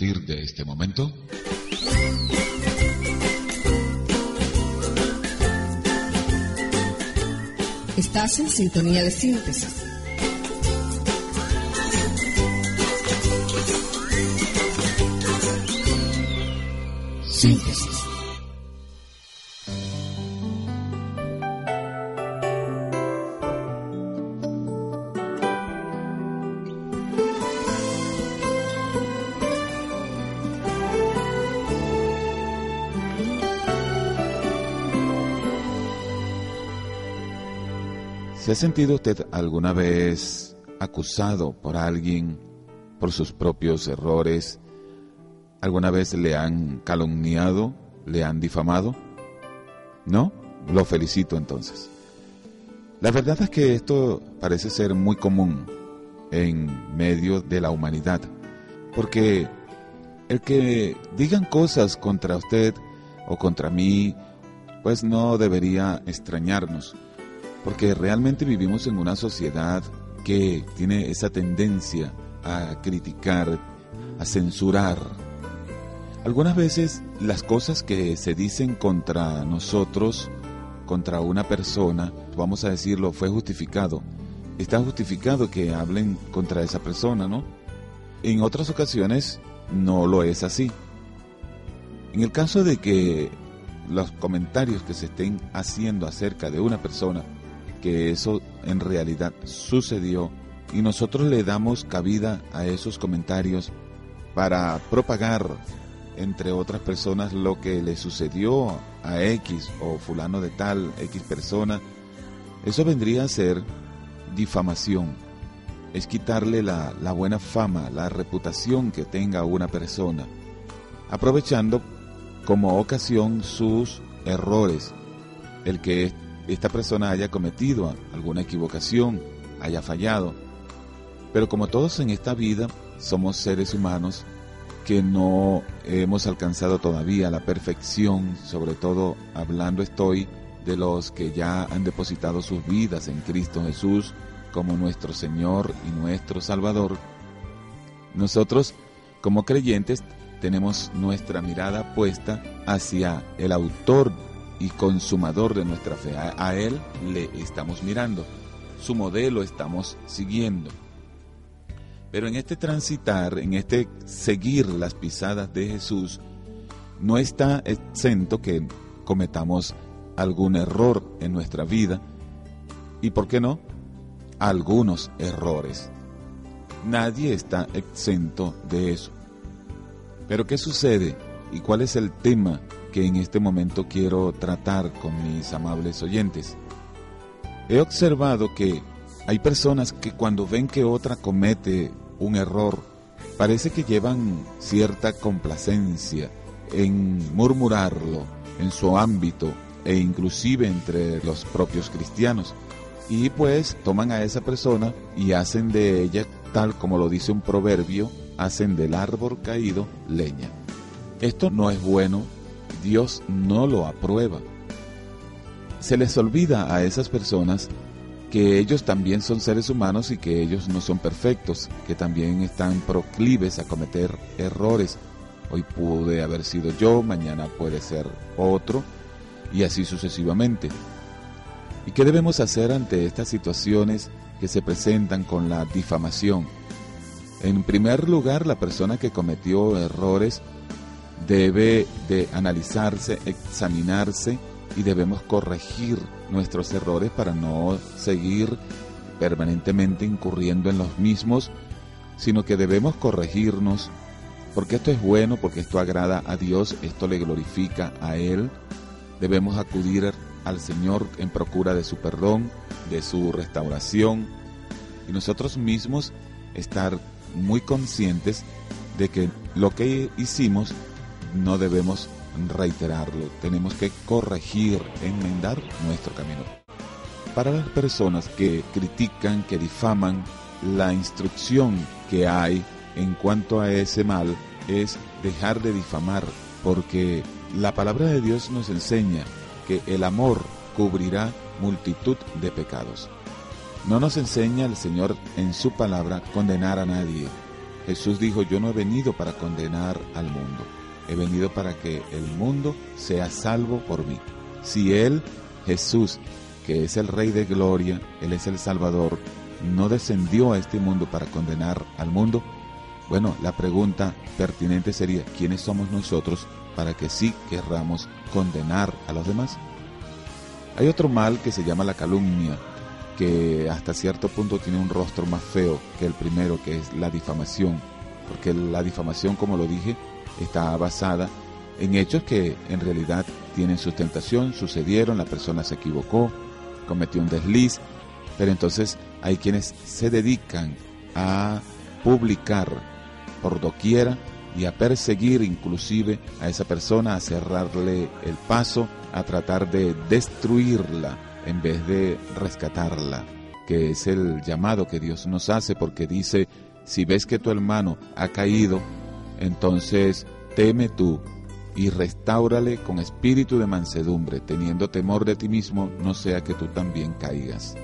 partir de este momento, Estás en sintonía de síntesis. Síntesis. ¿Se ha sentido usted alguna vez acusado por alguien por sus propios errores? ¿Alguna vez le han calumniado? ¿Le han difamado? ¿No? Lo felicito entonces. La verdad es que esto parece ser muy común en medio de la humanidad, porque el que digan cosas contra usted o contra mí, pues no debería extrañarnos porque realmente vivimos en una sociedad que tiene esa tendencia a criticar, a censurar. Algunas veces las cosas que se dicen contra nosotros, contra una persona, vamos a decirlo, fue justificado. Está justificado que hablen contra esa persona, ¿no? En otras ocasiones no lo es así. En el caso de que los comentarios que se estén haciendo acerca de una persona que eso en realidad sucedió y nosotros le damos cabida a esos comentarios para propagar entre otras personas lo que le sucedió a X o fulano de tal, X persona, eso vendría a ser difamación. Es quitarle la, la buena fama, la reputación que tenga una persona, aprovechando como ocasión sus errores. El que esta persona haya cometido alguna equivocación, haya fallado. Pero como todos en esta vida somos seres humanos que no hemos alcanzado todavía la perfección, sobre todo hablando estoy de los que ya han depositado sus vidas en Cristo Jesús como nuestro Señor y nuestro Salvador, nosotros como creyentes tenemos nuestra mirada puesta hacia el autor y consumador de nuestra fe. A, Él le estamos mirando, su modelo estamos siguiendo. Pero en este transitar, en este seguir las pisadas de Jesús, no está exento que cometamos algún error en nuestra vida y, ¿por qué no? Algunos errores. Nadie está exento de eso. Pero ¿qué sucede? ¿Y cuál es el tema que en este momento quiero tratar con mis amables oyentes. He observado que hay personas que cuando ven que otra comete un error, parece que llevan cierta complacencia en murmurarlo en su ámbito e inclusive entre los propios cristianos. Y pues toman a esa persona y hacen de ella, tal como lo dice un proverbio, hacen del árbol caído leña. Esto no es bueno Dios no lo aprueba. Se les olvida a esas personas que ellos también son seres humanos y que ellos no son perfectos, que también están proclives a cometer errores. Hoy pude haber sido yo, mañana puede ser otro, y así sucesivamente. ¿Y qué debemos hacer ante estas situaciones que se presentan con la difamación? En primer lugar, la persona que cometió errores debe de analizarse, examinarse y debemos corregir nuestros errores para no seguir permanentemente incurriendo en los mismos, sino que debemos corregirnos porque esto es bueno, porque esto agrada a Dios, esto le glorifica a Él. Debemos acudir al Señor en procura de su perdón, de su restauración y nosotros mismos estar muy conscientes de que lo que hicimos no debemos reiterarlo, tenemos que corregir, enmendar nuestro camino. Para las personas que critican, que difaman, la instrucción que hay en cuanto a ese mal es dejar de difamar, porque la palabra de Dios nos enseña que el amor cubrirá multitud de pecados. No nos enseña el Señor en su palabra condenar a nadie, Jesús dijo, yo no he venido para condenar al mundo, he venido para que el mundo sea salvo por mí. Si Él, Jesús, que es el Rey de Gloria, Él es el Salvador, no descendió a este mundo para condenar al mundo, bueno, la pregunta pertinente sería, ¿quiénes somos nosotros para que sí querramos condenar a los demás? Hay otro mal que se llama la calumnia, que hasta cierto punto tiene un rostro más feo que el primero, que es la difamación, porque la difamación, como lo dije, está basada en hechos que en realidad tienen sustentación, sucedieron, la persona se equivocó, cometió un desliz, pero entonces hay quienes se dedican a publicar por doquiera y a perseguir inclusive a esa persona, a cerrarle el paso, a tratar de destruirla en vez de rescatarla, que es el llamado que Dios nos hace porque dice, si ves que tu hermano ha caído, entonces teme tú y restáurale con espíritu de mansedumbre, teniendo temor de ti mismo, no sea que tú también caigas.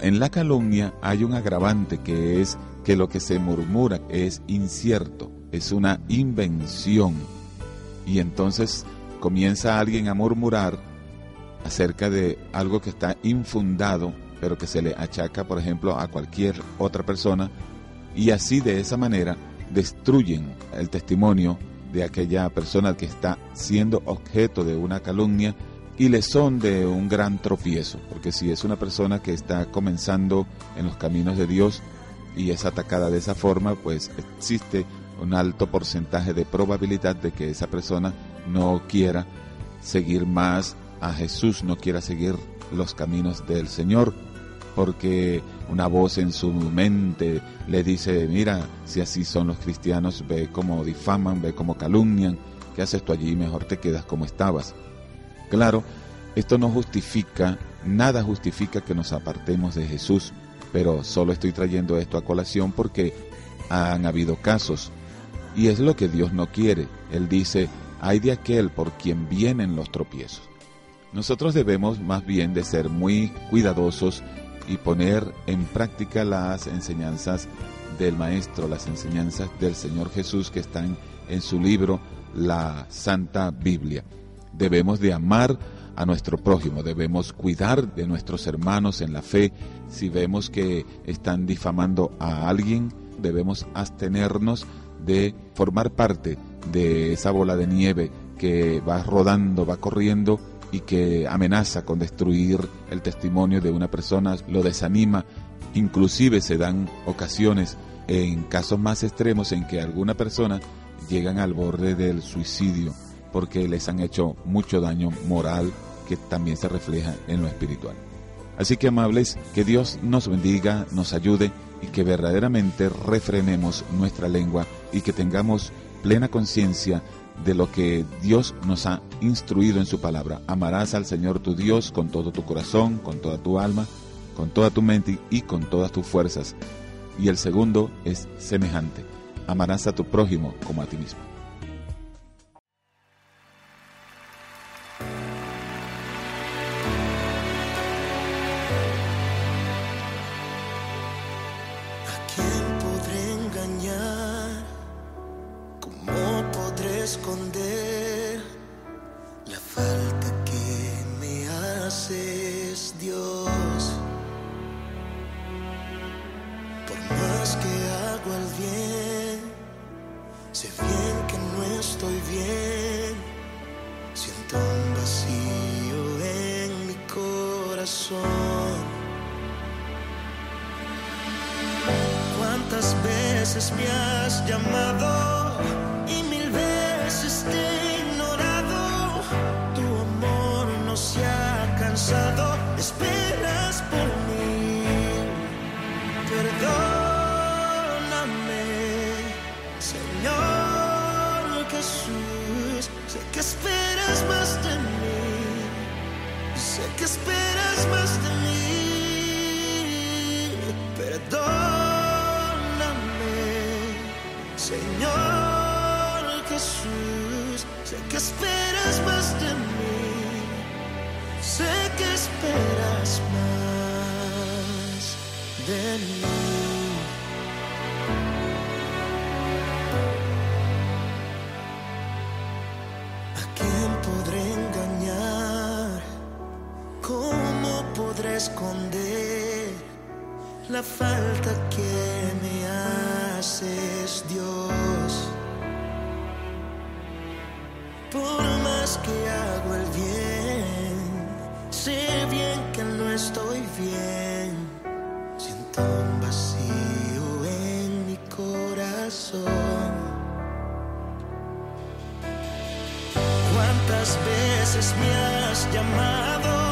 En la calumnia hay un agravante que es que lo que se murmura es incierto, es una invención. Y entonces comienza alguien a murmurar acerca de algo que está infundado, pero que se le achaca, por ejemplo, a cualquier otra persona, y así de esa manera destruyen el testimonio de aquella persona que está siendo objeto de una calumnia y le son de un gran tropiezo, porque si es una persona que está comenzando en los caminos de Dios, y es atacada de esa forma, pues existe un alto porcentaje de probabilidad de que esa persona no quiera seguir más a Jesús, no quiera seguir los caminos del Señor, porque una voz en su mente le dice, mira, si así son los cristianos, ve cómo difaman, ve cómo calumnian, ¿qué haces tú allí? Mejor te quedas como estabas. Claro, esto no justifica, nada justifica que nos apartemos de Jesús, pero solo estoy trayendo esto a colación porque han habido casos y es lo que Dios no quiere. Él dice, hay de aquel por quien vienen los tropiezos. Nosotros debemos más bien de ser muy cuidadosos y poner en práctica las enseñanzas del Maestro, las enseñanzas del Señor Jesús que están en su libro, la Santa Biblia. Debemos de amar a nuestro prójimo, debemos cuidar de nuestros hermanos en la fe. Si vemos que están difamando a alguien, debemos abstenernos de formar parte de esa bola de nieve que va rodando, va corriendo y que amenaza con destruir el testimonio de una persona, lo desanima. Inclusive se dan ocasiones en casos más extremos en que alguna persona llegan al borde del suicidio porque les han hecho mucho daño moral que también se refleja en lo espiritual. Así que amables, que Dios nos bendiga, nos ayude y que verdaderamente refrenemos nuestra lengua y que tengamos plena conciencia de lo que Dios nos ha instruido en su palabra. Amarás al Señor tu Dios con todo tu corazón, con toda tu alma, con toda tu mente y con todas tus fuerzas. Y el segundo es semejante. Amarás a tu prójimo como a ti mismo. corazón. ¿Cuántas veces me has llamado y mil veces te he ignorado? Tu amor no se ha cansado, esperas por mí. Perdóname, Señor Jesús, sé que esperas más de mí. Sé que esperas que esperas más de mí, sé que esperas más de mí. ¿A quién podré engañar? ¿Cómo podré esconder la falta que me haces, Dios. Por más que hago el bien, sé bien que no estoy bien. Siento un vacío en mi corazón. ¿Cuántas veces me has llamado?